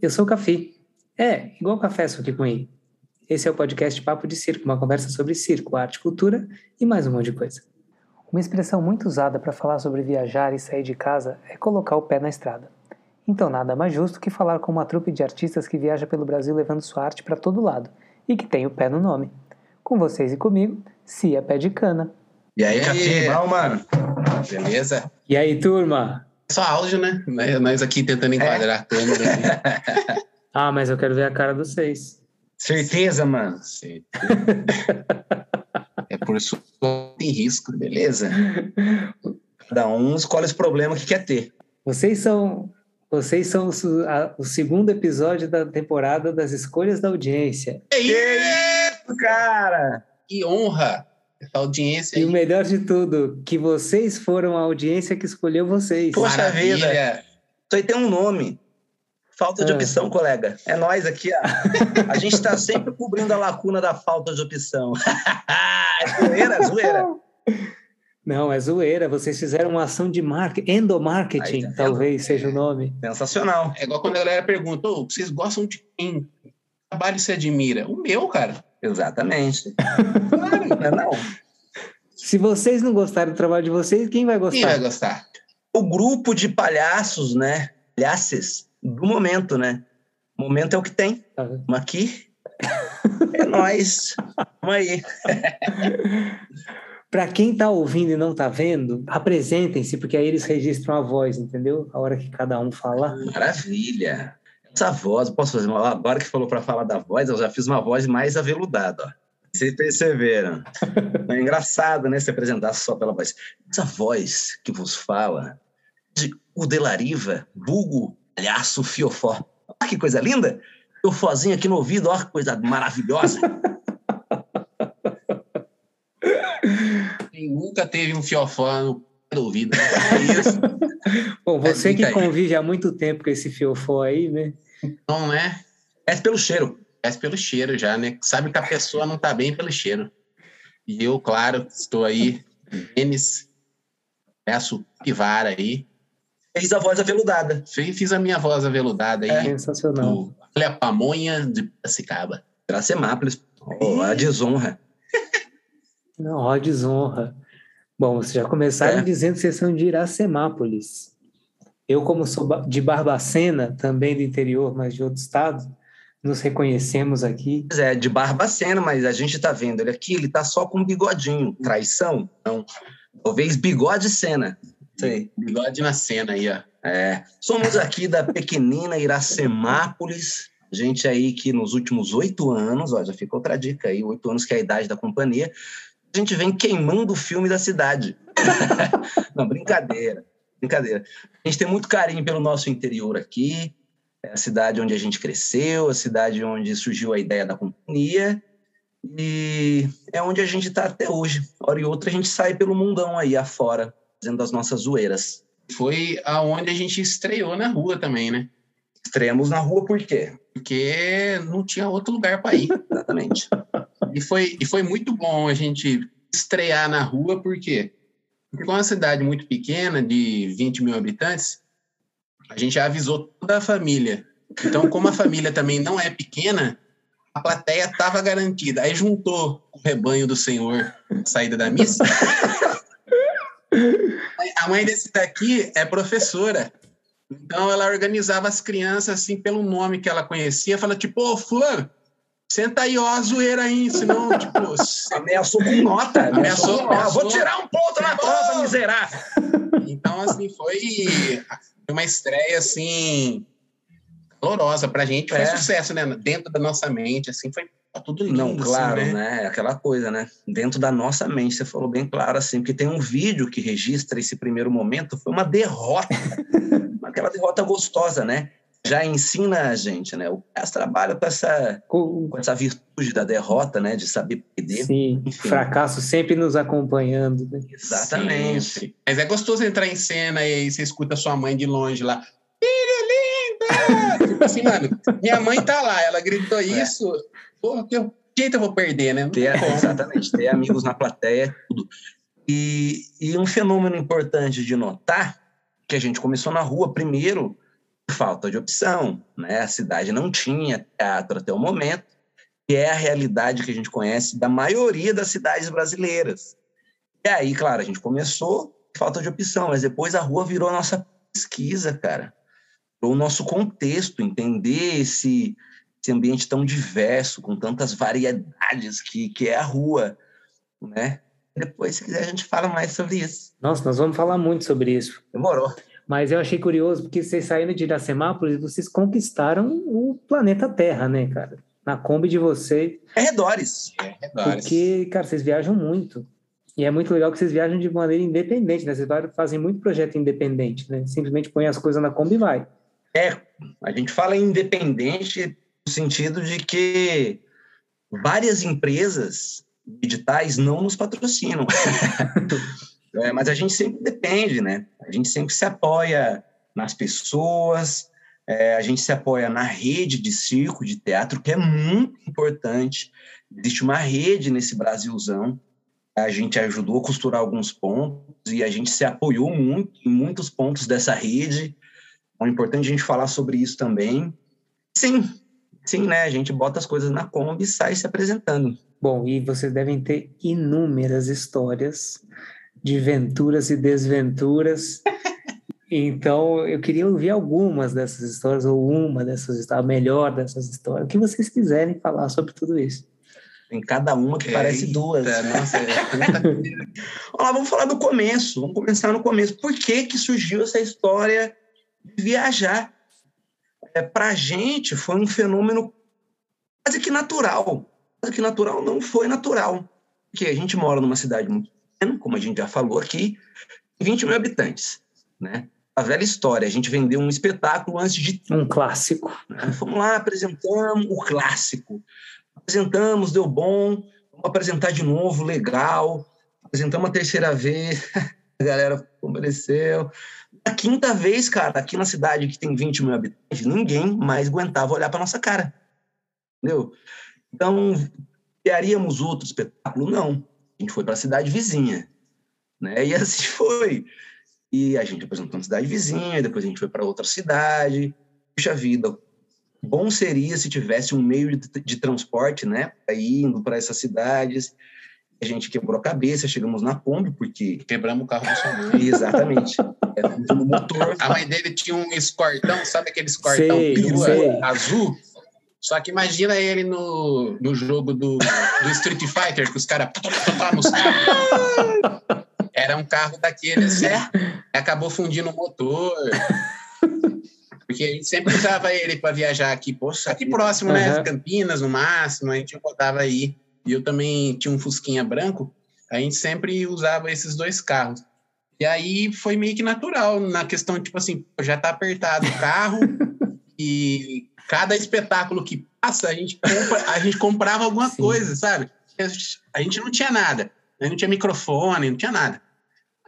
eu sou o Cafi. É, igual café, só que com I. Esse é o podcast Papo de Circo, uma conversa sobre circo, arte, cultura e mais um monte de coisa. Uma expressão muito usada para falar sobre viajar e sair de casa é colocar o pé na estrada. Então, nada mais justo que falar com uma trupe de artistas que viaja pelo Brasil levando sua arte para todo lado e que tem o pé no nome. Com vocês e comigo, Cia Pé de Cana. E aí, Cafi, mal, mano? Beleza? E aí, turma? Só áudio, né? Nós aqui tentando enquadrar é. a câmera. ah, mas eu quero ver a cara dos seis. Certeza, mano. é por isso tem risco, beleza? Cada um escolhe os problemas que quer ter. Vocês são vocês são o, a, o, segundo episódio da temporada das escolhas da audiência. Que isso, cara! Que honra! Essa audiência aí. E o melhor de tudo, que vocês foram a audiência que escolheu vocês. Poxa Maravilha. vida! Isso aí tem um nome. Falta de é. opção, colega. É nós aqui, ó. A gente está sempre cobrindo a lacuna da falta de opção. é zoeira, é zoeira. Não, é zoeira. Vocês fizeram uma ação de marketing, endomarketing, Aí, tá talvez seja o nome. Sensacional. É igual quando a galera pergunta: oh, vocês gostam de quem? Que trabalho você admira? O meu, cara. Exatamente. claro, não é não. Se vocês não gostarem do trabalho de vocês, quem vai gostar? Quem vai gostar? O grupo de palhaços, né? Palhaços do momento, né? O momento é o que tem. Uhum. aqui. É nós. Vamos aí. Para quem está ouvindo e não está vendo, apresentem-se, porque aí eles registram a voz, entendeu? A hora que cada um fala. Maravilha! Essa voz, posso fazer uma. Agora que falou para falar da voz, eu já fiz uma voz mais aveludada, ó. Vocês perceberam. é engraçado, né? Se apresentar só pela voz. Essa voz que vos fala de o Delariva, vulgo palhaço fiofó. Olha que coisa linda! Fiofozinho aqui no ouvido, olha que coisa maravilhosa. Quem nunca teve um fiofó no ouvido? Né? É isso. Bom, você é, que convive há muito tempo com esse fiofó aí, né? Não, né? É pelo cheiro. É pelo cheiro já, né? Sabe que a pessoa não tá bem pelo cheiro. E eu, claro, estou aí, Denis, peço Pivara aí, fez a voz aveludada. Fiz, fiz a minha voz aveludada aí. É, sensacional. Olha a pamonha de Piracicaba. Iracemápolis. Oh, a desonra. Não, a desonra. Bom, vocês já começaram é. dizendo que vocês são de Iracemápolis. Eu, como sou de Barbacena, também do interior, mas de outro estado, nos reconhecemos aqui. É, de Barbacena, mas a gente está vendo ele aqui, ele está só com um bigodinho. Traição? Não. Talvez bigode cena. Sei. Bigode na cena aí, ó. É. Somos aqui da pequenina Iracemápolis. Gente aí que nos últimos oito anos, ó, já ficou outra dica aí, oito anos que é a idade da companhia, a gente vem queimando o filme da cidade. Não, brincadeira, brincadeira. A gente tem muito carinho pelo nosso interior aqui, é a cidade onde a gente cresceu, a cidade onde surgiu a ideia da companhia, e é onde a gente está até hoje. Hora e outra a gente sai pelo mundão aí afora, fazendo as nossas zoeiras. Foi aonde a gente estreou na rua também, né? Estreamos na rua por quê? Porque não tinha outro lugar para ir. Exatamente. e, foi, e foi muito bom a gente estrear na rua, por quê? Porque com uma cidade muito pequena, de 20 mil habitantes, a gente já avisou toda a família. Então, como a família também não é pequena, a plateia estava garantida. Aí juntou o rebanho do Senhor saída da missa a mãe desse daqui é professora. Então ela organizava as crianças assim pelo nome que ela conhecia, fala tipo, ô, fulano, senta aí, ó, a zoeira aí, senão, tipo... Ameaçou com nota. Ameaçou, ameaçou, vou tirar um ponto na prova, miserável. Então, assim, foi uma estreia, assim, calorosa pra gente, foi é. sucesso, né? Dentro da nossa mente, assim, foi tudo lindo. Não, claro, assim, né? né? Aquela coisa, né? Dentro da nossa mente, você falou bem claro, assim, porque tem um vídeo que registra esse primeiro momento, foi uma derrota, aquela derrota gostosa, né? Já ensina a gente, né? O Cass trabalha com essa, com essa virtude da derrota, né? De saber perder. Sim, Enfim. fracasso sempre nos acompanhando. Né? Exatamente. Sim. Mas é gostoso entrar em cena e aí você escuta sua mãe de longe lá. Filha linda! tipo assim, mano, minha mãe tá lá, ela gritou é. isso, Pô, que jeito eu vou perder, né? Ter, exatamente, ter amigos na plateia, tudo. E, e um fenômeno importante de notar, que a gente começou na rua primeiro, falta de opção, né? A cidade não tinha teatro até o momento, que é a realidade que a gente conhece da maioria das cidades brasileiras. E aí, claro, a gente começou falta de opção, mas depois a rua virou a nossa pesquisa, cara. O nosso contexto, entender esse, esse ambiente tão diverso, com tantas variedades que, que é a rua, né? Depois, se quiser, a gente fala mais sobre isso. Nossa, nós vamos falar muito sobre isso. Demorou. Mas eu achei curioso, porque vocês saindo de Iracemápolis, vocês conquistaram o planeta Terra, né, cara? Na Kombi de vocês. É redores. É redores. Porque, cara, vocês viajam muito. E é muito legal que vocês viajam de maneira independente, né? Vocês fazem muito projeto independente, né? Simplesmente põe as coisas na Kombi e vai. É, a gente fala independente no sentido de que várias empresas digitais não nos patrocinam. é, mas a gente sempre depende, né? A gente sempre se apoia nas pessoas, é, a gente se apoia na rede de circo, de teatro, que é muito importante. Existe uma rede nesse Brasilzão. A gente ajudou a costurar alguns pontos e a gente se apoiou muito em muitos pontos dessa rede. Então, é importante a gente falar sobre isso também. Sim, sim, né? A gente bota as coisas na Kombi e sai se apresentando. Bom, e vocês devem ter inúmeras histórias de venturas e desventuras. Então, eu queria ouvir algumas dessas histórias, ou uma dessas histórias, a melhor dessas histórias, o que vocês quiserem falar sobre tudo isso. Tem cada uma que parece duas. Nossa, é. Olá, vamos falar do começo. Vamos começar no começo. Por que, que surgiu essa história de viajar? É, Para a gente, foi um fenômeno quase que natural que natural não foi natural. Porque a gente mora numa cidade muito como a gente já falou aqui, 20 mil habitantes, né? A velha história, a gente vendeu um espetáculo antes de... Um clássico. Né? Fomos lá, apresentamos o clássico. Apresentamos, deu bom, vamos apresentar de novo, legal. Apresentamos a terceira vez, a galera compareceu. A quinta vez, cara, aqui na cidade que tem 20 mil habitantes, ninguém mais aguentava olhar para nossa cara. Entendeu? Então, criaríamos outro espetáculo? Não. A gente foi para a cidade vizinha. Né? E assim foi. E a gente apresentou na cidade vizinha, depois a gente foi para outra cidade. Puxa vida, bom seria se tivesse um meio de, de transporte, né? Indo para essas cidades. A gente quebrou a cabeça, chegamos na Kombi, porque. Quebramos o carro da sua mãe. Exatamente. Era um motor. A mãe dele tinha um escortão, sabe aquele escortão sei, perua, sei. azul? Só que imagina ele no, no jogo do, do Street Fighter, que os caras nos carros. Era um carro daqueles, é, acabou fundindo o motor. Porque a gente sempre usava ele para viajar aqui, poxa, aqui próximo, né? Uhum. Campinas, no máximo, a gente botava aí. E eu também tinha um Fusquinha branco, a gente sempre usava esses dois carros. E aí foi meio que natural, na questão, tipo assim, já tá apertado o carro e cada espetáculo que passa, a gente, compra, a gente comprava alguma Sim. coisa, sabe? A gente não tinha nada. Gente não tinha microfone, não tinha nada.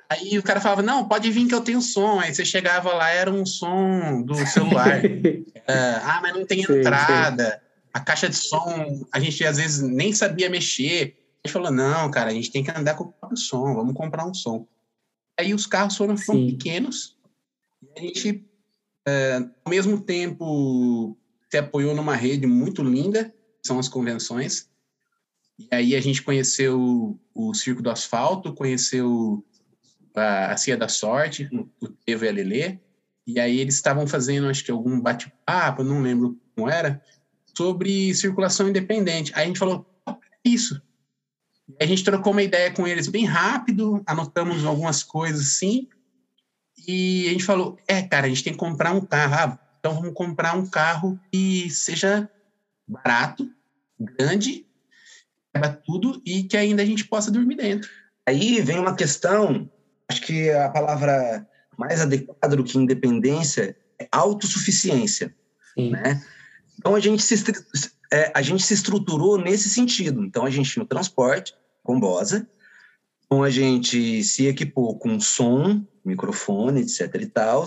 Aí o cara falava, não, pode vir que eu tenho som. Aí você chegava lá, era um som do celular. ah, mas não tem sim, entrada. Sim. A caixa de som, a gente às vezes nem sabia mexer. A gente falou, não, cara, a gente tem que andar com o som, vamos comprar um som. Aí os carros foram, foram pequenos. E a gente, é, ao mesmo tempo, se apoiou numa rede muito linda, são as convenções. E aí a gente conheceu o Circo do Asfalto, conheceu a, a Cia da Sorte, o Tevo e a Lelê, e aí eles estavam fazendo, acho que algum bate-papo, não lembro como era, sobre circulação independente. Aí a gente falou, é isso. a gente trocou uma ideia com eles bem rápido, anotamos algumas coisas assim, e a gente falou, é, cara, a gente tem que comprar um carro. Ah, então vamos comprar um carro que seja barato, grande, caiba tudo e que ainda a gente possa dormir dentro. Aí vem uma questão, acho que a palavra mais adequada do que independência é autossuficiência, Sim. né? Então a gente se é, a gente se estruturou nesse sentido. Então a gente tinha o transporte com Bosa, então a gente se equipou com som, microfone, etc e tal.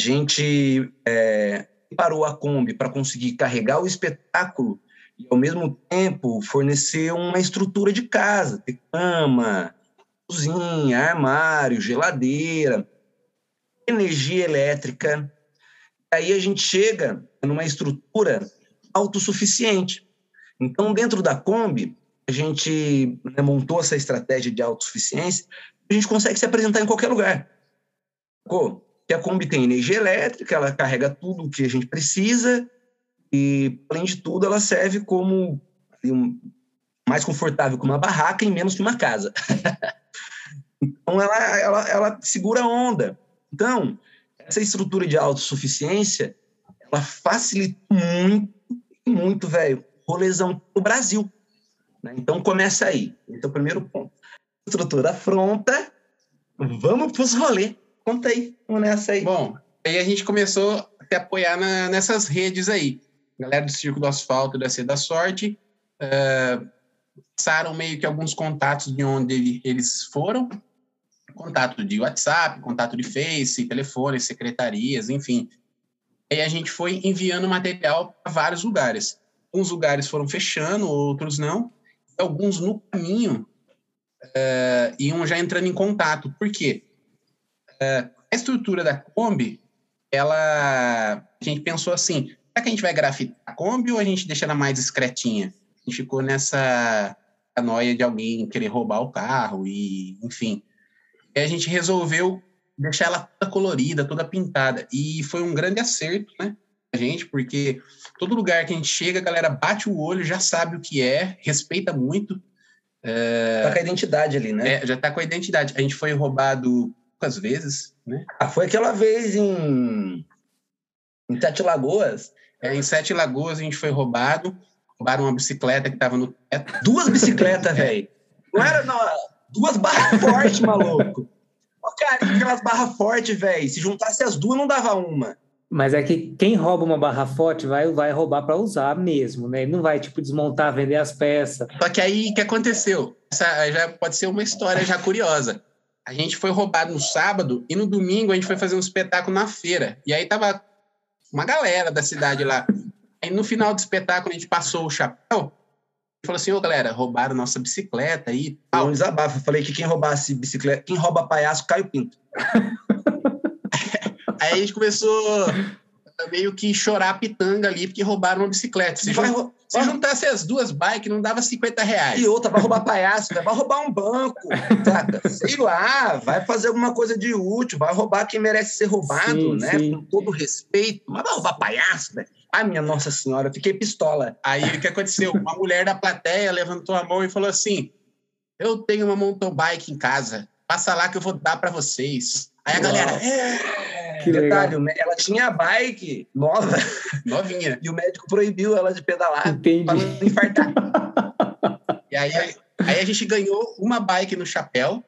A gente é, parou a Kombi para conseguir carregar o espetáculo e, ao mesmo tempo, fornecer uma estrutura de casa, ter cama, cozinha, armário, geladeira, energia elétrica. Aí a gente chega numa estrutura autossuficiente. Então, dentro da Kombi, a gente né, montou essa estratégia de autossuficiência, a gente consegue se apresentar em qualquer lugar. Que a Kombi tem energia elétrica, ela carrega tudo o que a gente precisa e, além de tudo, ela serve como um, mais confortável que uma barraca e menos que uma casa. então, ela, ela, ela segura a onda. Então, essa estrutura de autossuficiência, ela facilita muito, muito, velho, rolezão pro Brasil. Né? Então, começa aí. Então, primeiro ponto. Estrutura pronta, vamos pros rolê. Conta aí, vamos nessa aí. Bom, aí a gente começou a se apoiar na, nessas redes aí. Galera do Circo do Asfalto da C da Sorte, uh, passaram meio que alguns contatos de onde eles foram, contato de WhatsApp, contato de Face, telefone, secretarias, enfim. Aí a gente foi enviando material para vários lugares. Alguns lugares foram fechando, outros não. Alguns no caminho uh, iam já entrando em contato. Por quê? A estrutura da Kombi, ela, a gente pensou assim, será que a gente vai grafitar a Kombi ou a gente deixa ela mais discretinha? A gente ficou nessa noia de alguém querer roubar o carro e, enfim. E a gente resolveu deixar ela toda colorida, toda pintada. E foi um grande acerto, né? A gente, porque todo lugar que a gente chega, a galera bate o olho, já sabe o que é, respeita muito. É... Tá com a identidade ali, né? É, já tá com a identidade. A gente foi roubado poucas vezes, né? Ah, foi aquela vez em, em Sete Lagoas. É, em Sete Lagoas a gente foi roubado. Roubaram uma bicicleta que tava no teto. Duas bicicletas, velho. Não era não, duas barras fortes, maluco. Ó, cara, aquelas barras fortes, velho. Se juntasse as duas, não dava uma. Mas é que quem rouba uma barra forte vai, vai roubar para usar mesmo, né? Ele não vai, tipo, desmontar, vender as peças. Só que aí, o que aconteceu? Essa já pode ser uma história já curiosa. A gente foi roubado no sábado e no domingo a gente foi fazer um espetáculo na feira. E aí tava uma galera da cidade lá. Aí no final do espetáculo a gente passou o chapéu e falou assim: ô galera, roubaram nossa bicicleta aí. Ah, um desabafo. Eu falei que quem roubasse bicicleta, quem rouba palhaço, cai o pinto. aí a gente começou meio que chorar a pitanga ali, porque roubaram uma bicicleta. Se, vai. Se juntasse as duas bikes, não dava 50 reais. E outra, vai roubar palhaço, vai roubar um banco, saca? Sei lá, vai fazer alguma coisa de útil, vai roubar quem merece ser roubado, sim, né? Sim. Com todo respeito. Mas vai roubar palhaço, velho. Ai, minha Nossa Senhora, eu fiquei pistola. Aí o que aconteceu? Uma mulher da plateia levantou a mão e falou assim: Eu tenho uma mountain bike em casa, passa lá que eu vou dar para vocês. Aí a galera. É... Que Detalhe, legal. ela tinha a bike nova. Novinha. E o médico proibiu ela de pedalar Entendi. para não infartar. e aí, aí a gente ganhou uma bike no chapéu.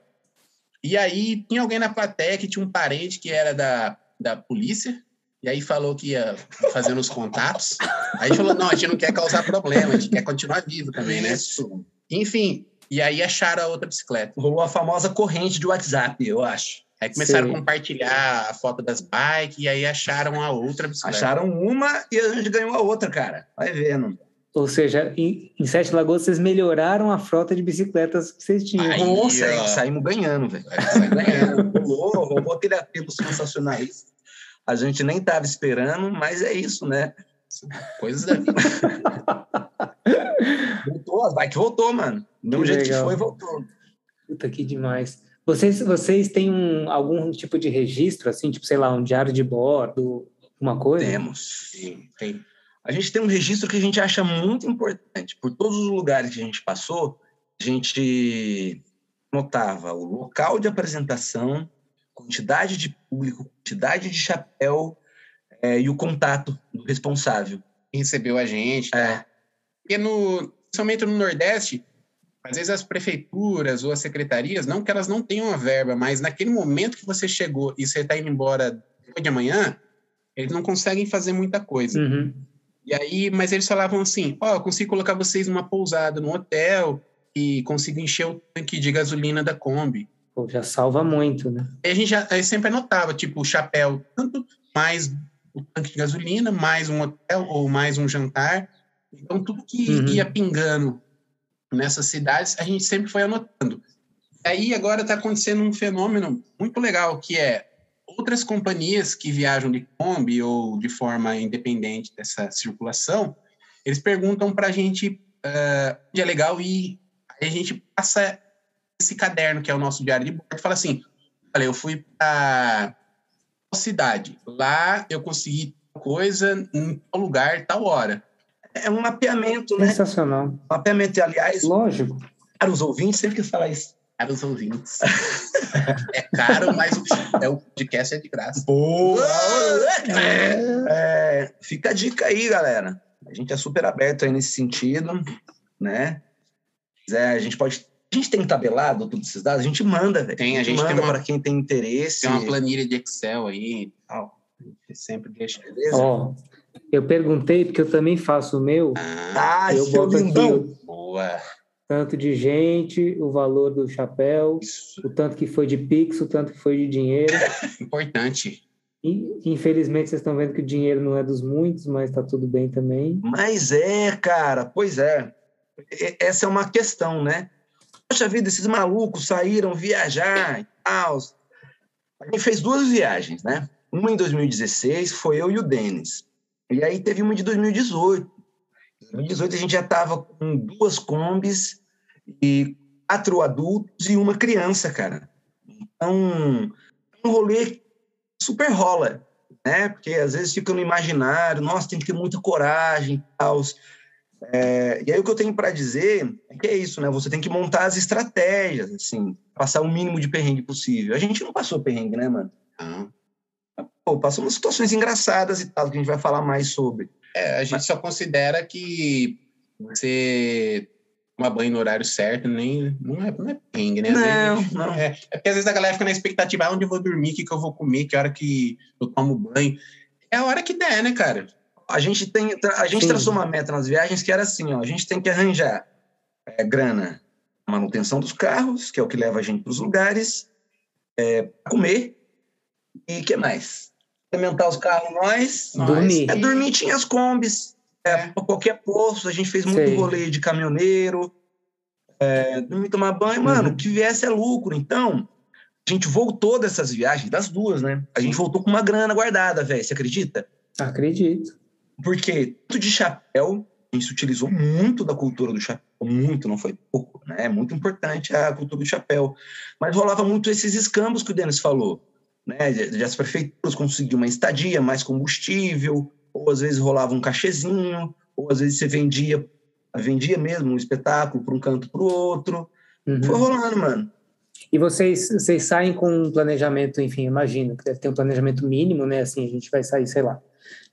E aí tinha alguém na plateia que tinha um parente que era da, da polícia. E aí falou que ia fazendo os contatos. Aí falou, não, a gente não quer causar problema, a gente quer continuar vivo também, né? Isso. Enfim, e aí acharam a outra bicicleta. Rolou a famosa corrente de WhatsApp, eu acho. Aí começaram Sei. a compartilhar a foto das bikes e aí acharam a outra bicicleta. Acharam uma e a gente ganhou a outra, cara. Vai vendo. Ou seja, em, em Sete Lagoas vocês melhoraram a frota de bicicletas que vocês tinham. Aí, Nossa, saímos ganhando, velho. Saímos ganhando. rolou, rolou aquele apelo sensacionalista. A gente nem estava esperando, mas é isso, né? Coisas da vida. voltou, as bike voltou, mano. Do que jeito legal. que foi, voltou. Puta que demais. Vocês, vocês têm um, algum tipo de registro, assim, tipo, sei lá, um diário de bordo, alguma coisa? Temos, sim, tem. A gente tem um registro que a gente acha muito importante. Por todos os lugares que a gente passou, a gente notava o local de apresentação, quantidade de público, quantidade de chapéu é, e o contato do responsável. Que recebeu a gente. Tá? É. Porque, no, principalmente no Nordeste, às vezes as prefeituras ou as secretarias, não que elas não tenham a verba, mas naquele momento que você chegou e você está indo embora depois de amanhã, eles não conseguem fazer muita coisa. Uhum. E aí, mas eles falavam assim: ó, oh, eu consigo colocar vocês numa pousada, num hotel, e consigo encher o tanque de gasolina da Kombi. Pô, já salva muito, né? E a gente já a gente sempre anotava, tipo, o chapéu, tanto mais o tanque de gasolina, mais um hotel ou mais um jantar. Então, tudo que uhum. ia pingando nessas cidades, a gente sempre foi anotando. Aí agora está acontecendo um fenômeno muito legal, que é outras companhias que viajam de Kombi ou de forma independente dessa circulação, eles perguntam para a gente uh, onde é legal e a gente passa esse caderno que é o nosso diário de bordo e fala assim, olha, eu fui para cidade, lá eu consegui coisa em tal lugar, tal hora. É um mapeamento, né? Sensacional. Mapeamento, aliás. Lógico. Para os ouvintes, sempre que falar isso. Para os ouvintes. é caro, mas o, é, o podcast é de graça. Boa! É, é, fica a dica aí, galera. A gente é super aberto aí nesse sentido, né? É, a gente pode. A gente tem tabelado todos esses dados, a gente manda, velho. Tem, a gente, manda para quem tem interesse. Tem uma planilha de Excel aí e tal. A gente sempre deixa. Beleza? Ó, eu perguntei, porque eu também faço o meu. Ah, eu boto aqui o, Boa. tanto de gente, o valor do chapéu, Isso. o tanto que foi de Pix, o tanto que foi de dinheiro. Importante. E, infelizmente, vocês estão vendo que o dinheiro não é dos muitos, mas está tudo bem também. Mas é, cara, pois é. Essa é uma questão, né? Poxa vida, esses malucos saíram viajar e tal. A gente fez duas viagens, né? Uma em 2016, foi eu e o Denis. E aí teve uma de 2018. Em 2018 a gente já estava com duas combis e quatro adultos e uma criança, cara. Então, um rolê super rola, né? Porque às vezes fica no imaginário, nossa, tem que ter muita coragem e tal. É, e aí o que eu tenho para dizer é que é isso, né? Você tem que montar as estratégias, assim, passar o mínimo de perrengue possível. A gente não passou perrengue, né, mano? Não pô, passamos situações engraçadas e tal, que a gente vai falar mais sobre. É, a gente Mas... só considera que você tomar banho no horário certo, nem, não, é, não é ping, né? Não, vezes, não. É, é porque às vezes a galera fica na expectativa, ah, onde eu vou dormir, o que, que eu vou comer, que hora que eu tomo banho. É a hora que der, né, cara? A gente tem, a gente traçou uma meta nas viagens que era assim, ó, a gente tem que arranjar é, grana, manutenção dos carros, que é o que leva a gente para os lugares, é, comer e que mais? Alimentar os carros nós. Dormir. É, dormir tinha as combis. É, é. qualquer posto, a gente fez muito Sei. rolê de caminhoneiro. É, dormir, tomar banho, uhum. mano, o que viesse é lucro. Então, a gente voltou dessas viagens, das duas, né? A gente voltou com uma grana guardada, velho. Você acredita? Acredito. Porque tudo de chapéu, a gente utilizou muito da cultura do chapéu, muito, não foi pouco, né? É muito importante a cultura do chapéu. Mas rolava muito esses escambos que o Denis falou né, de, as prefeituras conseguiam uma estadia, mais combustível, ou às vezes rolava um cachezinho, ou às vezes você vendia, vendia mesmo um espetáculo para um canto para o outro. Uhum. Foi rolando, mano. E vocês, vocês saem com um planejamento, enfim, imagino que deve ter um planejamento mínimo, né? Assim, a gente vai sair, sei lá,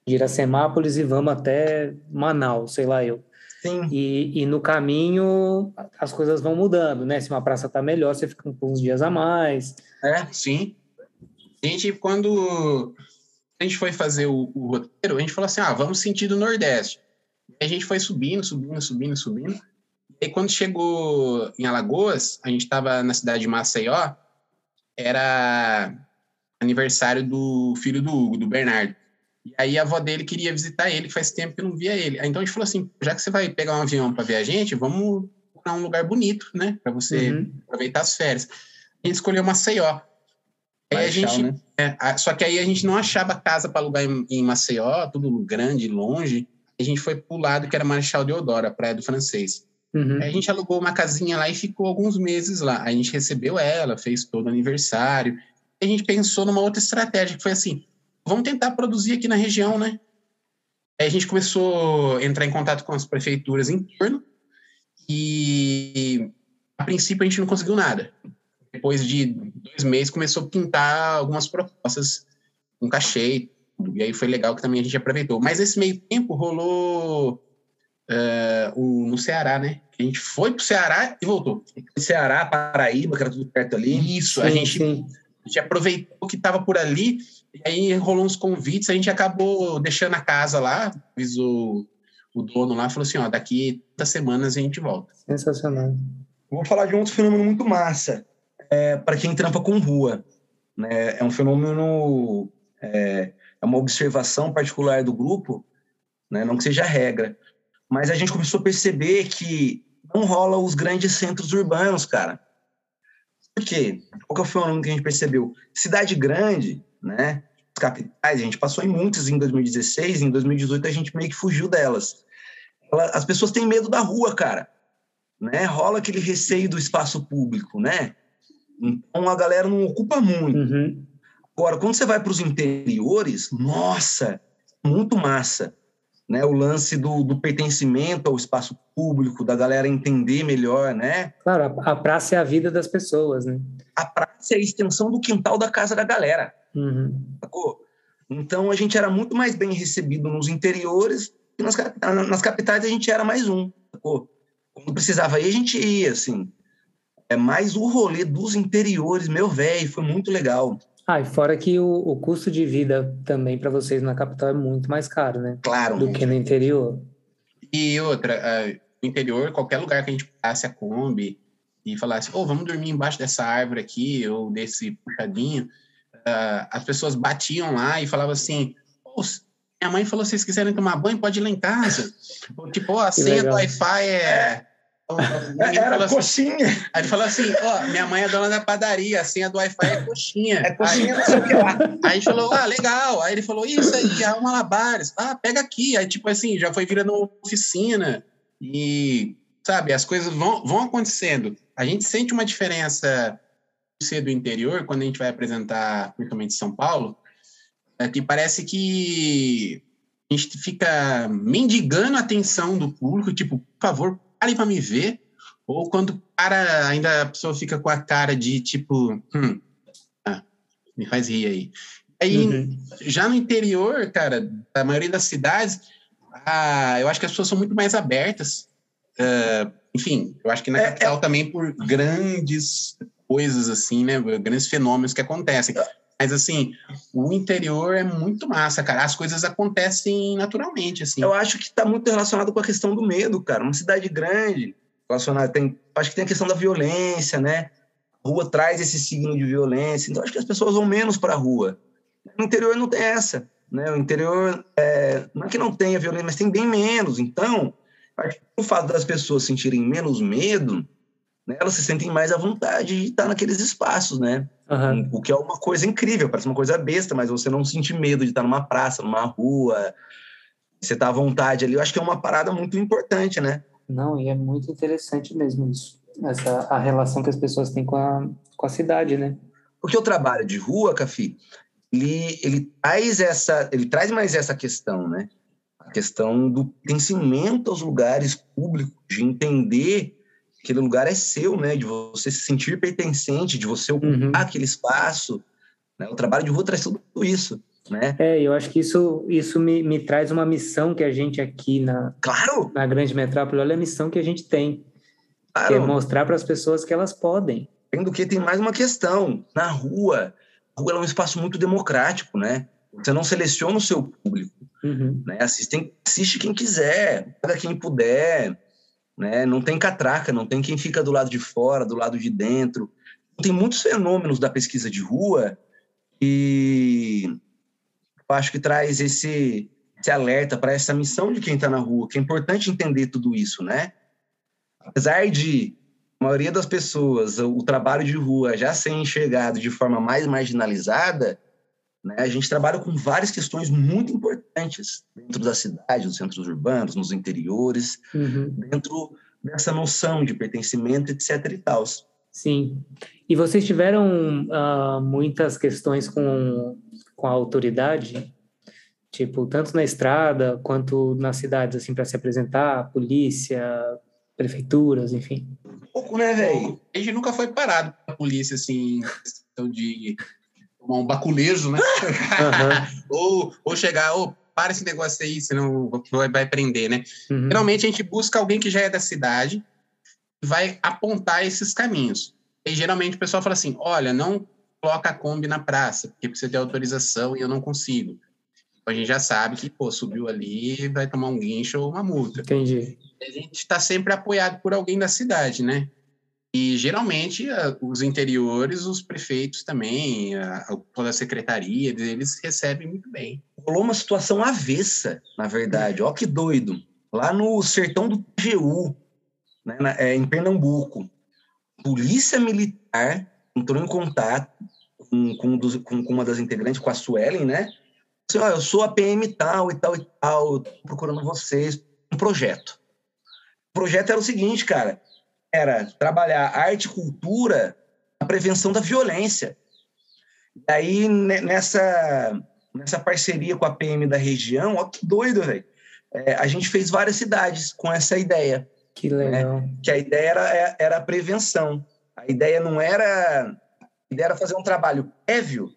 de Iracemápolis e vamos até Manaus, sei lá eu. Sim. E, e no caminho as coisas vão mudando, né? Se uma praça tá melhor, você fica uns dias a mais. É, sim. A gente, quando a gente foi fazer o, o roteiro, a gente falou assim: ah, vamos sentido Nordeste. E a gente foi subindo, subindo, subindo, subindo. E aí, quando chegou em Alagoas, a gente estava na cidade de Maceió, era aniversário do filho do Hugo, do Bernardo. E aí a avó dele queria visitar ele, que faz tempo que não via ele. Então a gente falou assim: já que você vai pegar um avião para ver a gente, vamos para um lugar bonito, né? Para você uhum. aproveitar as férias. A gente escolheu Maceió. Aí gente, né? é, só que aí a gente não achava casa para alugar em, em, Maceió, tudo grande, longe. A gente foi para o lado que era Marechal Deodoro, a Praia do Francês. Uhum. Aí a gente alugou uma casinha lá e ficou alguns meses lá. Aí a gente recebeu ela, fez todo o aniversário. E a gente pensou numa outra estratégia, que foi assim, vamos tentar produzir aqui na região, né? Aí a gente começou a entrar em contato com as prefeituras em torno e a princípio a gente não conseguiu nada depois de dois meses, começou a pintar algumas propostas, um cachê, e aí foi legal que também a gente aproveitou. Mas esse meio tempo rolou uh, o, no Ceará, né? A gente foi pro Ceará e voltou. Ceará, Paraíba, que era tudo perto ali. Isso, sim, a, gente, a gente aproveitou que estava por ali, e aí rolou uns convites, a gente acabou deixando a casa lá, avisou o dono lá, falou assim, ó, daqui duas semanas a gente volta. Sensacional. Vou falar de um outro fenômeno muito massa, é, para quem trampa com rua. Né? É um fenômeno, é, é, uma observação particular do grupo, né? não que seja regra, mas a gente começou a perceber que não rola os grandes centros urbanos, cara. Por quê? Qual que é o fenômeno que a gente percebeu? Cidade grande, né? Capitais, a gente passou em muitas em 2016, em 2018 a gente meio que fugiu delas. As pessoas têm medo da rua, cara, né? Rola aquele receio do espaço público, né? Então a galera não ocupa muito. Uhum. Agora, quando você vai para os interiores, nossa, muito massa. Né, o lance do, do, pertencimento ao espaço público, da galera entender melhor, né? Claro, a, a, praça é a vida das pessoas, né? A praça é a extensão do quintal da casa da galera. Uhum. Então a gente era muito mais bem recebido nos interiores e nas, nas capitais a gente era mais um. Sacou? Quando precisava ir, a gente ia, assim. É mais o rolê dos interiores, meu velho, foi muito legal. Ah, e fora que o, o custo de vida também para vocês na capital é muito mais caro, né? Claro. Do que no interior. E outra, uh, no interior, qualquer lugar que a gente passe a Kombi e falasse, oh, vamos dormir embaixo dessa árvore aqui, ou desse puxadinho, uh, as pessoas batiam lá e falavam assim, oh, minha mãe falou, se vocês quiserem tomar banho, pode ir lá em casa. tipo, oh, a senha do Wi-Fi é era assim, coxinha. Aí ele falou assim: ó, minha mãe é dona da padaria, a senha do Wi-Fi é coxinha. É coxinha, aí, não sei o que lá. Aí a gente falou: ah, legal. Aí ele falou: isso aí, é um malabares. Ah, pega aqui. Aí, tipo assim, já foi virando oficina. E, sabe, as coisas vão, vão acontecendo. A gente sente uma diferença ser do interior, quando a gente vai apresentar, principalmente São Paulo, é que parece que a gente fica mendigando a atenção do público, tipo, por favor, parem para me ver, ou quando o cara, ainda a pessoa fica com a cara de tipo, hum, ah, me faz rir aí. Aí, uhum. já no interior, cara, a maioria das cidades, ah, eu acho que as pessoas são muito mais abertas. Uh, enfim, eu acho que na é, capital é... também por grandes coisas assim, né? Grandes fenômenos que acontecem. Mas, assim, o interior é muito massa, cara. As coisas acontecem naturalmente, assim. Eu acho que está muito relacionado com a questão do medo, cara. Uma cidade grande, relacionada, tem, acho que tem a questão da violência, né? A rua traz esse signo de violência, então acho que as pessoas vão menos para a rua. No interior não tem essa, né? O interior, é, não é que não tenha violência, mas tem bem menos. Então, acho que o fato das pessoas sentirem menos medo né, elas se sentem mais à vontade de estar naqueles espaços, né? Uhum. O que é uma coisa incrível, parece uma coisa besta, mas você não sente medo de estar numa praça, numa rua, você tá à vontade ali. Eu acho que é uma parada muito importante, né? Não, e é muito interessante mesmo isso. Essa, a relação que as pessoas têm com a, com a cidade, né? Porque o trabalho de rua, Cafi, ele, ele traz essa, ele traz mais essa questão, né? A questão do pertencimento aos lugares públicos, de entender aquele lugar é seu, né? De você se sentir pertencente, de você ocupar uhum. aquele espaço. Né? O trabalho de rua traz tudo isso, né? É, eu acho que isso, isso me, me traz uma missão que a gente aqui na, claro. na grande metrópole, olha a missão que a gente tem. Claro. Que é mostrar para as pessoas que elas podem. Tem do que tem mais uma questão. Na rua, a rua é um espaço muito democrático, né? Você não seleciona o seu público. Uhum. Né? Assiste, assiste quem quiser, paga quem puder né? Não tem catraca, não tem quem fica do lado de fora, do lado de dentro. Tem muitos fenômenos da pesquisa de rua e acho que traz esse, esse alerta para essa missão de quem está na rua, que é importante entender tudo isso, né? Apesar de a maioria das pessoas, o trabalho de rua já ser enxergado de forma mais marginalizada, né, a gente trabalha com várias questões muito importantes dentro da cidade, nos centros urbanos, nos interiores, uhum. dentro dessa noção de pertencimento, etc. e tal. Sim. E vocês tiveram uh, muitas questões com, com a autoridade? Tipo, tanto na estrada quanto nas cidades, assim, para se apresentar, polícia, prefeituras, enfim? Pouco, né, velho? A gente nunca foi parado pela polícia, assim, questão de um baculejo, né? Uhum. ou, ou chegar, ou oh, para esse negócio aí, senão vai, vai prender, né? Uhum. Geralmente a gente busca alguém que já é da cidade e vai apontar esses caminhos. E geralmente o pessoal fala assim: olha, não coloca a Kombi na praça, porque precisa ter autorização e eu não consigo. Então a gente já sabe que, pô, subiu ali, vai tomar um guincho ou uma multa. Entendi. A gente está sempre apoiado por alguém da cidade, né? E geralmente os interiores, os prefeitos também, toda a secretaria, eles recebem muito bem. Rolou uma situação avessa, na verdade. Ó que doido. Lá no sertão do TGU, né, é, em Pernambuco, polícia militar entrou em contato com, com, com, com uma das integrantes, com a Suelen, né? Assim, ó, eu sou a PM tal e tal e tal, procurando vocês, um projeto. O projeto era o seguinte, cara, era trabalhar arte e cultura na prevenção da violência. E aí, nessa, nessa parceria com a PM da região, ó que doido, velho. É, a gente fez várias cidades com essa ideia. Que legal. Né? Que a ideia era, é, era a prevenção. A ideia não era. A ideia era fazer um trabalho prévio,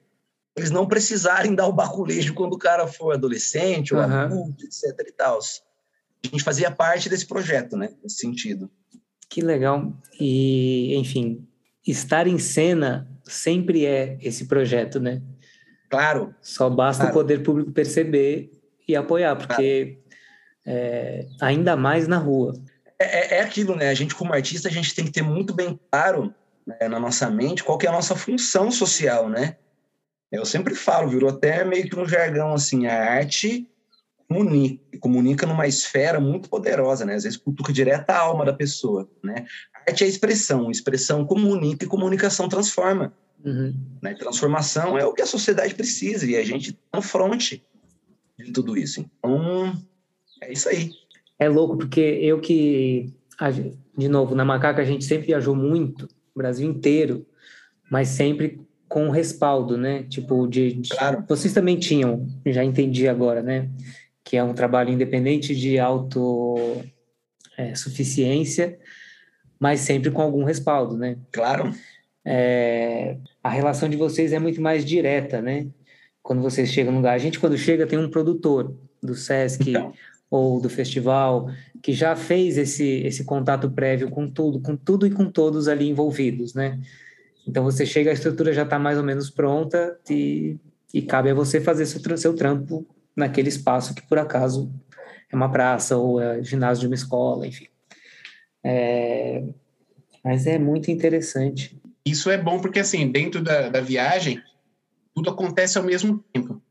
eles não precisarem dar o baculejo quando o cara for adolescente ou uhum. adulto, etc. e tal. A gente fazia parte desse projeto, né? Nesse sentido. Que legal. E, enfim, estar em cena sempre é esse projeto, né? Claro. Só basta claro. o poder público perceber e apoiar, porque claro. é, ainda mais na rua. É, é, é, aquilo, né? A gente, como artista, a gente tem que ter muito bem claro né, na nossa mente qual que é a nossa função social, né? Eu sempre falo, virou até meio que um jargão assim, a arte comunica, comunica numa esfera muito poderosa, né? Às vezes cutuca direto a alma da pessoa, né? arte é expressão, expressão comunica e comunicação transforma. Uhum. Né? Transformação é o que a sociedade precisa e a gente está no fronte de tudo isso. Então, é isso aí. É louco, porque eu que, de novo, na Macaca a gente sempre viajou muito, o Brasil inteiro, mas sempre com respaldo, né? Tipo, de, de claro. vocês também tinham, já entendi agora, né? Que é um trabalho independente de autossuficiência, é, mas sempre com algum respaldo, né? Claro. É, a relação de vocês é muito mais direta, né? Quando vocês chegam no lugar. A gente, quando chega, tem um produtor do SESC então. ou do festival que já fez esse, esse contato prévio com tudo, com tudo e com todos ali envolvidos, né? Então você chega, a estrutura já está mais ou menos pronta e, e cabe a você fazer seu, seu trampo naquele espaço que por acaso é uma praça ou é ginásio de uma escola, enfim. É, mas é muito interessante. Isso é bom porque, assim, dentro da, da viagem, tudo acontece ao mesmo tempo.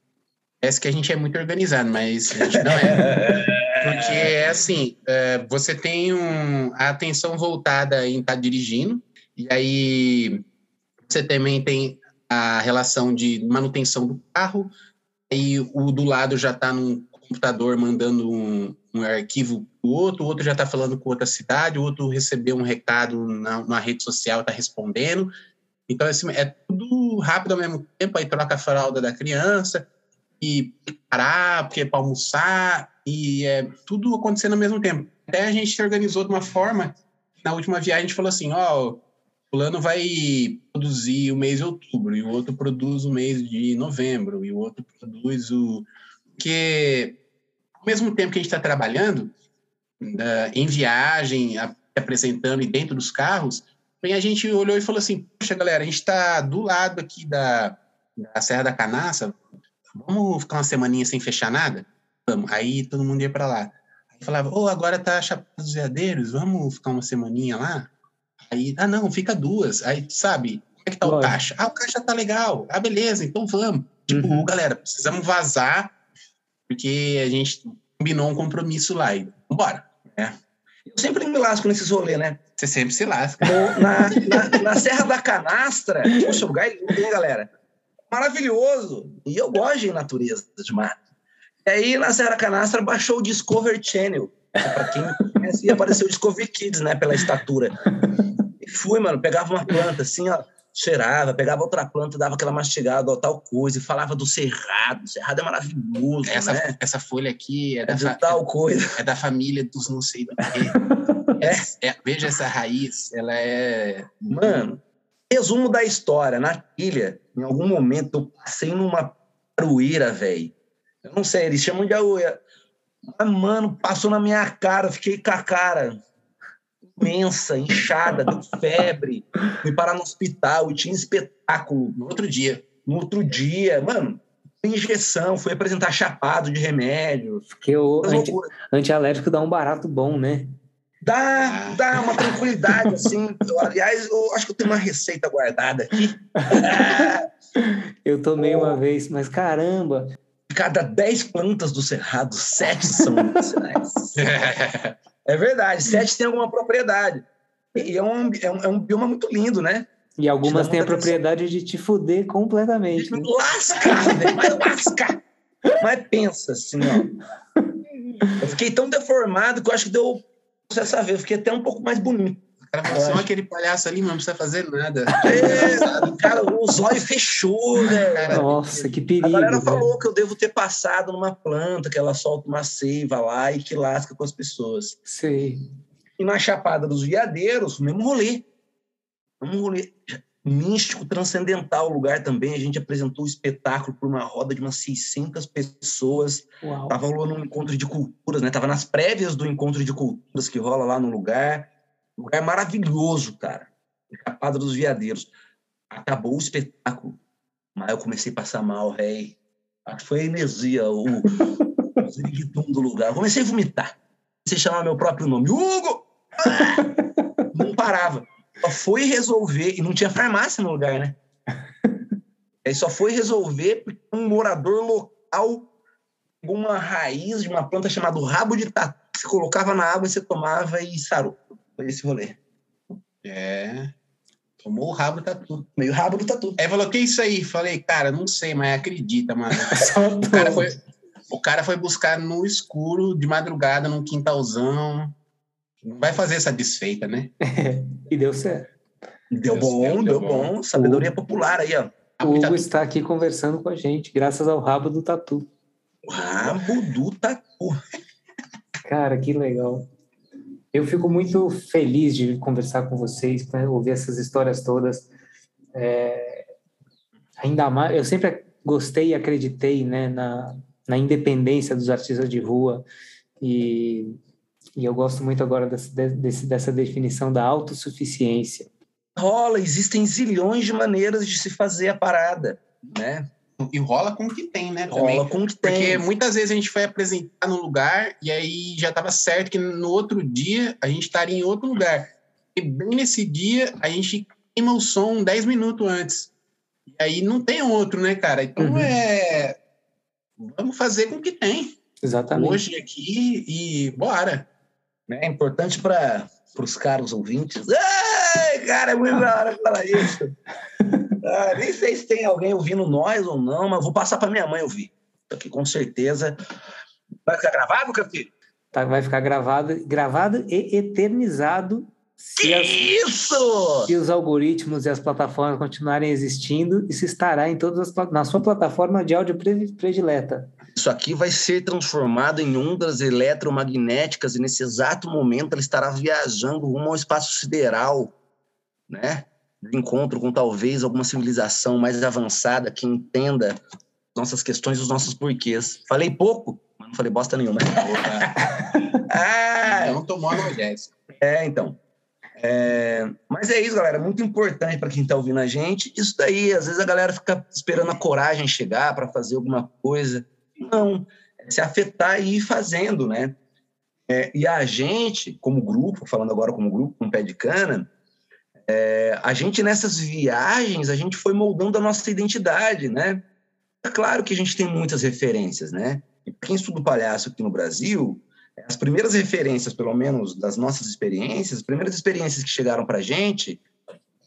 Parece que a gente é muito organizado, mas a gente não é. Porque é assim, é, você tem um, a atenção voltada em estar tá dirigindo, e aí você também tem a relação de manutenção do carro, e o do lado já está num computador mandando um, um arquivo para o outro, o outro já está falando com outra cidade, o outro recebeu um recado na, na rede social, está respondendo. Então, assim, é tudo rápido ao mesmo tempo, aí troca a fralda da criança, e parar, porque é para almoçar, e é tudo acontecendo ao mesmo tempo. Até a gente se organizou de uma forma, na última viagem a gente falou assim, ó, oh, fulano vai produzir o mês de outubro, e o outro produz o mês de novembro, e o outro produz o... Porque ao mesmo tempo que a gente está trabalhando uh, em viagem, apresentando e dentro dos carros, a gente olhou e falou assim: Poxa, galera, a gente está do lado aqui da, da Serra da Canaça, vamos ficar uma semaninha sem fechar nada? Vamos. Aí todo mundo ia para lá. Aí falava: Ô, oh, agora tá Chapada dos Veadeiros, vamos ficar uma semaninha lá? Aí, ah, não, fica duas. Aí, sabe, como é que tá Lógico. o caixa? Ah, o caixa tá legal. Ah, beleza, então vamos. Tipo, uhum. galera, precisamos vazar porque a gente combinou um compromisso lá e bora. Né? Eu sempre me lasco nesses rolês, né? Você sempre se lasca. Na, na, na, Serra da Canastra, poxa, o lugar é lindo, hein, galera? Maravilhoso. E eu gosto de natureza de mato. E aí, na Serra da Canastra, baixou o Discovery Channel. Para quem conhece, apareceu o Discovery Kids, né? Pela estatura. E fui, mano, pegava uma planta assim, ó cheirava, pegava outra planta, dava aquela mastigada, ó, tal coisa, e falava do cerrado. O cerrado é maravilhoso, essa, né? Essa folha aqui é, é da, tal coisa. É da família dos não sei do quê. é. é, veja essa raiz, ela é... Mano, resumo da história. Na trilha, em algum momento, eu passei numa arueira, velho. Eu não sei, eles chamam de arueira. Mas, mano, passou na minha cara, fiquei com a cara imensa, inchada, deu febre, fui parar no hospital e tinha espetáculo no outro dia. No outro dia, mano, injeção, fui apresentar chapado de remédio. Porque o anti, antialérgico dá um barato bom, né? Dá, dá uma tranquilidade, assim. Eu, aliás, eu acho que eu tenho uma receita guardada aqui. eu tomei oh. uma vez, mas caramba! Cada 10 plantas do cerrado, 7 são medicinais. É verdade, sete tem alguma propriedade. E é um, é um, é um bioma muito lindo, né? E algumas têm a propriedade de te fuder completamente. Né? Lascar, velho, mas lascar. Mas pensa assim, ó. Eu fiquei tão deformado que eu acho que deu essa vez, eu fiquei até um pouco mais bonito. Cara, só aquele palhaço ali, mano, não precisa fazer nada. É, cara, o zóio fechou, né? Nossa, que perigo. A galera velho. falou que eu devo ter passado numa planta, que ela solta uma seiva lá e que lasca com as pessoas. Sei. E na Chapada dos Veadeiros, o mesmo rolê. Um rolê místico, transcendental o lugar também. A gente apresentou o espetáculo por uma roda de umas 600 pessoas. Uau. Tava rolando um encontro de culturas, né? Tava nas prévias do encontro de culturas que rola lá no lugar. Lugar maravilhoso, cara. Chapada dos Veadeiros. Acabou o espetáculo, mas eu comecei a passar mal, rei. Acho que foi a energia, o, o do lugar. Eu comecei a vomitar. Comecei a chamar meu próprio nome. Hugo! Ah! Não parava. Só foi resolver, e não tinha farmácia no lugar, né? Aí só foi resolver porque um morador local pegou uma raiz de uma planta chamada rabo de tatu, que você colocava na água, você tomava e sarou. Foi esse rolê. É. Tomou o rabo do tatu. Meio rabo do tatu. Aí falou: que isso aí? Falei, cara, não sei, mas acredita, mano. o, cara foi, o cara foi buscar no escuro, de madrugada, num quintalzão. Não vai fazer essa desfeita, né? e deu certo. Deu, deu bom, deu, deu bom. bom. Sabedoria popular aí, ó. O Hugo está aqui conversando com a gente, graças ao rabo do tatu. O rabo do tatu. Cara, que legal. Eu fico muito feliz de conversar com vocês, para ouvir essas histórias todas. É, ainda mais, eu sempre gostei e acreditei né, na, na independência dos artistas de rua e, e eu gosto muito agora desse, dessa definição da autossuficiência. Rola, existem zilhões de maneiras de se fazer a parada, né? E rola com o que tem, né? Também. Rola com o que tem. Porque muitas vezes a gente foi apresentar no lugar e aí já estava certo que no outro dia a gente estaria em outro lugar. E bem nesse dia a gente queima o som 10 minutos antes. E aí não tem outro, né, cara? Então uhum. é. Vamos fazer com o que tem. Exatamente. Hoje aqui e bora. É importante para os caros ouvintes. Cara, é muito da hora falar isso. Ah, nem sei se tem alguém ouvindo nós ou não, mas vou passar para minha mãe ouvir. Aqui com certeza. Vai ficar gravado, Cafi? Tá, vai ficar gravado, gravado e eternizado se, as, Isso! se os algoritmos e as plataformas continuarem existindo, isso estará em todas as na sua plataforma de áudio predileta. Isso aqui vai ser transformado em ondas eletromagnéticas e nesse exato momento ela estará viajando rumo ao espaço sideral, né? De encontro com talvez alguma civilização mais avançada que entenda nossas questões e os nossos porquês. Falei pouco, mas não falei bosta nenhuma. ah, não tomou analgésico. É, então. É, mas é isso, galera. Muito importante para quem está ouvindo a gente. Isso daí, às vezes a galera fica esperando a coragem chegar para fazer alguma coisa. Não, é se afetar e ir fazendo, né? É, e a gente, como grupo, falando agora como grupo, com pé de cana, é, a gente nessas viagens, a gente foi moldando a nossa identidade, né? É claro que a gente tem muitas referências, né? Quem estuda palhaço aqui no Brasil, as primeiras referências, pelo menos das nossas experiências, as primeiras experiências que chegaram para a gente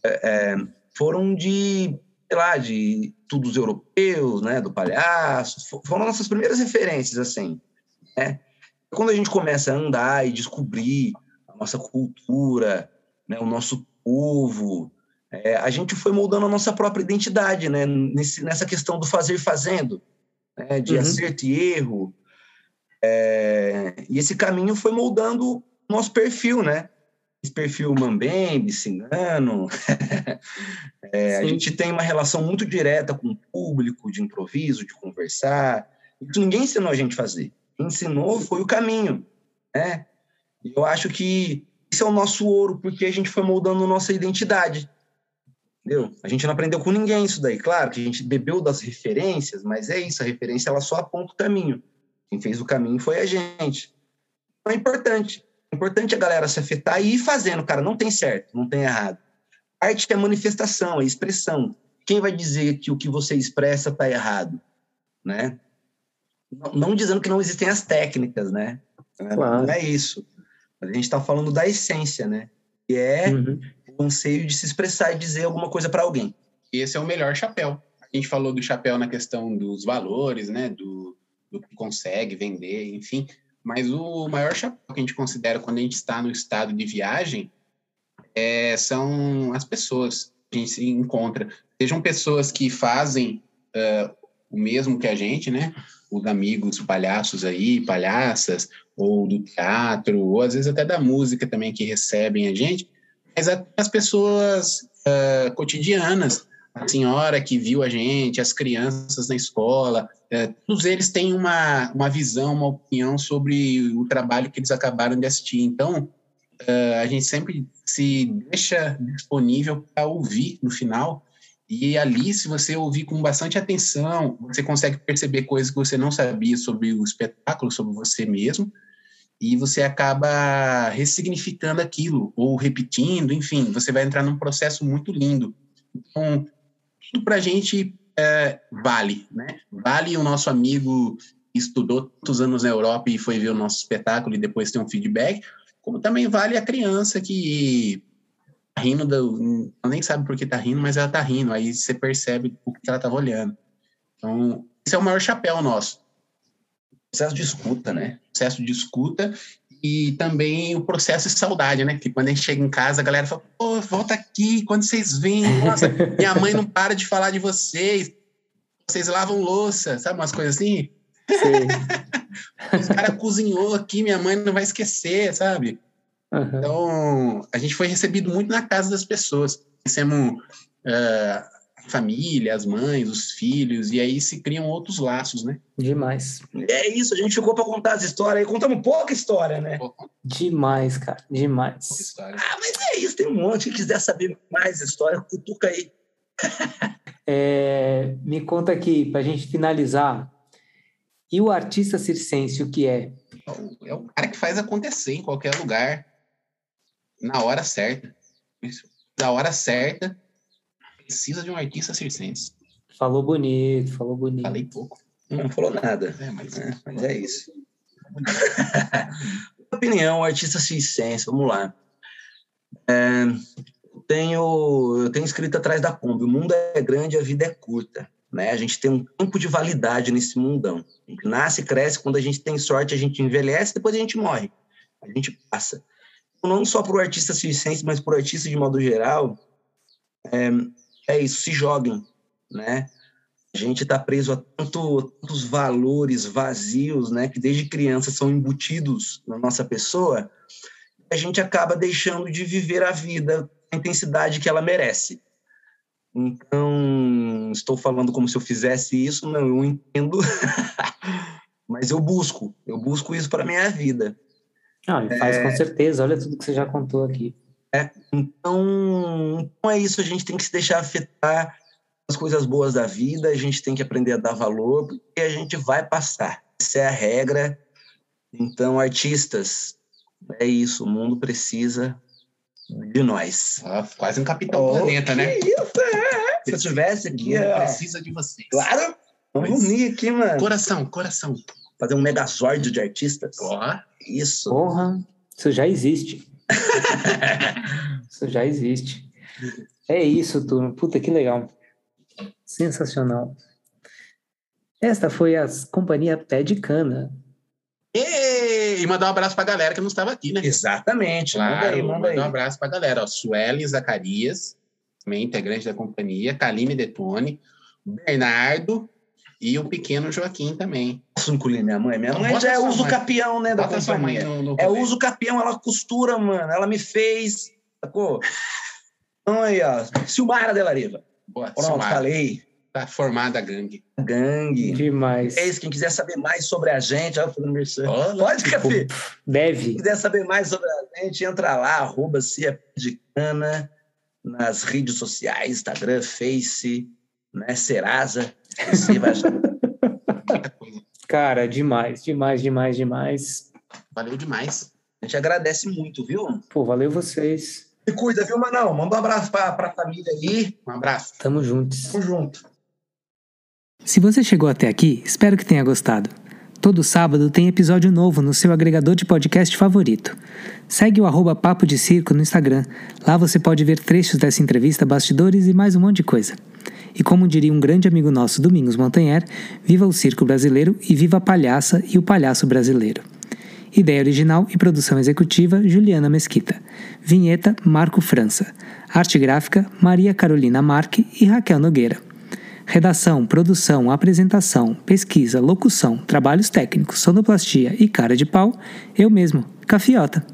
é, é, foram de, sei lá, de estudos europeus, né? Do palhaço, foram nossas primeiras referências, assim, né? Quando a gente começa a andar e descobrir a nossa cultura, né, o nosso povo. É, a gente foi moldando a nossa própria identidade, né? Nesse, nessa questão do fazer fazendo, né? de uhum. acerto e erro. É, e esse caminho foi moldando o nosso perfil, né? Esse perfil mambembe, cigano. é, a gente tem uma relação muito direta com o público, de improviso, de conversar. Isso ninguém ensinou a gente fazer. Quem ensinou foi o caminho, né? E eu acho que esse é o nosso ouro, porque a gente foi moldando nossa identidade. Entendeu? A gente não aprendeu com ninguém isso daí. Claro que a gente bebeu das referências, mas é isso, a referência ela só aponta o caminho. Quem fez o caminho foi a gente. Então é importante. É importante a galera se afetar e ir fazendo, cara. Não tem certo, não tem errado. Arte é manifestação, é expressão. Quem vai dizer que o que você expressa está errado? Né? Não, não, dizendo que não existem as técnicas, né? Claro. Não é isso. A gente está falando da essência, né? Que é uhum. o anseio de se expressar e dizer alguma coisa para alguém. Esse é o melhor chapéu. A gente falou do chapéu na questão dos valores, né, do, do que consegue vender, enfim. Mas o maior chapéu que a gente considera quando a gente está no estado de viagem é, são as pessoas que a gente se encontra. Sejam pessoas que fazem uh, o mesmo que a gente, né? Os amigos palhaços aí, palhaças, ou do teatro, ou às vezes até da música também que recebem a gente, mas as pessoas uh, cotidianas, a senhora que viu a gente, as crianças na escola, uh, todos eles têm uma, uma visão, uma opinião sobre o trabalho que eles acabaram de assistir. Então, uh, a gente sempre se deixa disponível para ouvir no final. E ali, se você ouvir com bastante atenção, você consegue perceber coisas que você não sabia sobre o espetáculo, sobre você mesmo, e você acaba ressignificando aquilo, ou repetindo, enfim, você vai entrar num processo muito lindo. Então, tudo para a gente é, vale, né? Vale o nosso amigo estudou tantos anos na Europa e foi ver o nosso espetáculo e depois tem um feedback, como também vale a criança que rindo, do, nem sabe por que tá rindo, mas ela tá rindo, aí você percebe o que ela tava olhando. Então, esse é o maior chapéu nosso. Processo de escuta, né? Processo de escuta e também o processo de saudade, né? Que quando a gente chega em casa, a galera fala, pô, volta aqui, quando vocês vêm, nossa, minha mãe não para de falar de vocês, vocês lavam louça, sabe umas coisas assim? Os caras cozinhou aqui, minha mãe não vai esquecer, sabe? Uhum. Então, a gente foi recebido muito na casa das pessoas. Conhecemos uh, a família, as mães, os filhos, e aí se criam outros laços, né? Demais. É isso, a gente ficou para contar as histórias e contamos pouca história, né? Demais, cara, demais. Ah, mas é isso, tem um monte. que quiser saber mais história, cutuca aí. é, me conta aqui, para a gente finalizar, e o artista circense, o que é? É o cara que faz acontecer em qualquer lugar, na hora certa. Na hora certa, precisa de um artista circense. Falou bonito, falou bonito. Falei pouco. Não falou nada. É, mas, é, mas é isso. opinião, artista circense, vamos lá. É, tenho, eu tenho escrito atrás da Kombi, o mundo é grande, a vida é curta. Né? A gente tem um tempo de validade nesse mundão. A gente nasce, cresce, quando a gente tem sorte, a gente envelhece, depois a gente morre. A gente passa. Não só para o artista circense, mas para o artista de modo geral, é, é isso, se joguem, né? A gente está preso a tanto, tantos valores vazios, né, que desde criança são embutidos na nossa pessoa, a gente acaba deixando de viver a vida a intensidade que ela merece. Então, estou falando como se eu fizesse isso, não, eu entendo, mas eu busco, eu busco isso para minha vida. Ah, faz é... com certeza, olha tudo que você já contou aqui. É, então, então é isso, a gente tem que se deixar afetar as coisas boas da vida, a gente tem que aprender a dar valor, porque a gente vai passar. Essa é a regra. Então, artistas, é isso, o mundo precisa de nós. Ah, quase um capitão oh, planeta, né? Isso, é. Se eu tivesse aqui. Ó, precisa de vocês. Claro! Vamos unir aqui, mano. Coração, coração. Fazer um megazord de artistas. Porra. Isso. Porra, isso já existe. isso já existe. É isso, turma. Puta, que legal. Sensacional. Esta foi a companhia Pé de Cana. E mandar um abraço pra galera que não estava aqui, né? Exatamente. Claro, manda aí, manda aí. um abraço pra galera. Ó, Sueli Zacarias, também integrante da companhia, Kaline Detone, Bernardo e o pequeno Joaquim também. Incluir minha mãe? Minha mãe já é uso capião, né, da Bota companhia. No, no é uso capião, ela costura, mano. Ela me fez, sacou? Então aí, ó. Silmara Delariva. Boa, Pronto, Silmara. falei. Tá formada a gangue. Gangue. Demais. É isso. Quem quiser saber mais sobre a gente, ó, oh, pode, Café. Deve. Quem quiser saber mais sobre a gente, entra lá, arroba Cia de Cana, nas redes sociais, Instagram, Face, né, Serasa. Você vai Cara, demais, demais, demais, demais. Valeu demais. A gente agradece muito, viu? Pô, valeu vocês. E cuida, viu, Manão? Manda um abraço pra, pra família aí. Um abraço. Tamo juntos. Tamo junto. Se você chegou até aqui, espero que tenha gostado. Todo sábado tem episódio novo no seu agregador de podcast favorito. Segue o arroba Papo de Circo no Instagram. Lá você pode ver trechos dessa entrevista, bastidores e mais um monte de coisa. E como diria um grande amigo nosso, Domingos Montanher, viva o circo brasileiro e viva a palhaça e o palhaço brasileiro. Ideia original e produção executiva Juliana Mesquita. Vinheta Marco França. Arte gráfica Maria Carolina Marque e Raquel Nogueira. Redação, produção, apresentação, pesquisa, locução, trabalhos técnicos, sonoplastia e cara de pau, eu mesmo, Cafiota.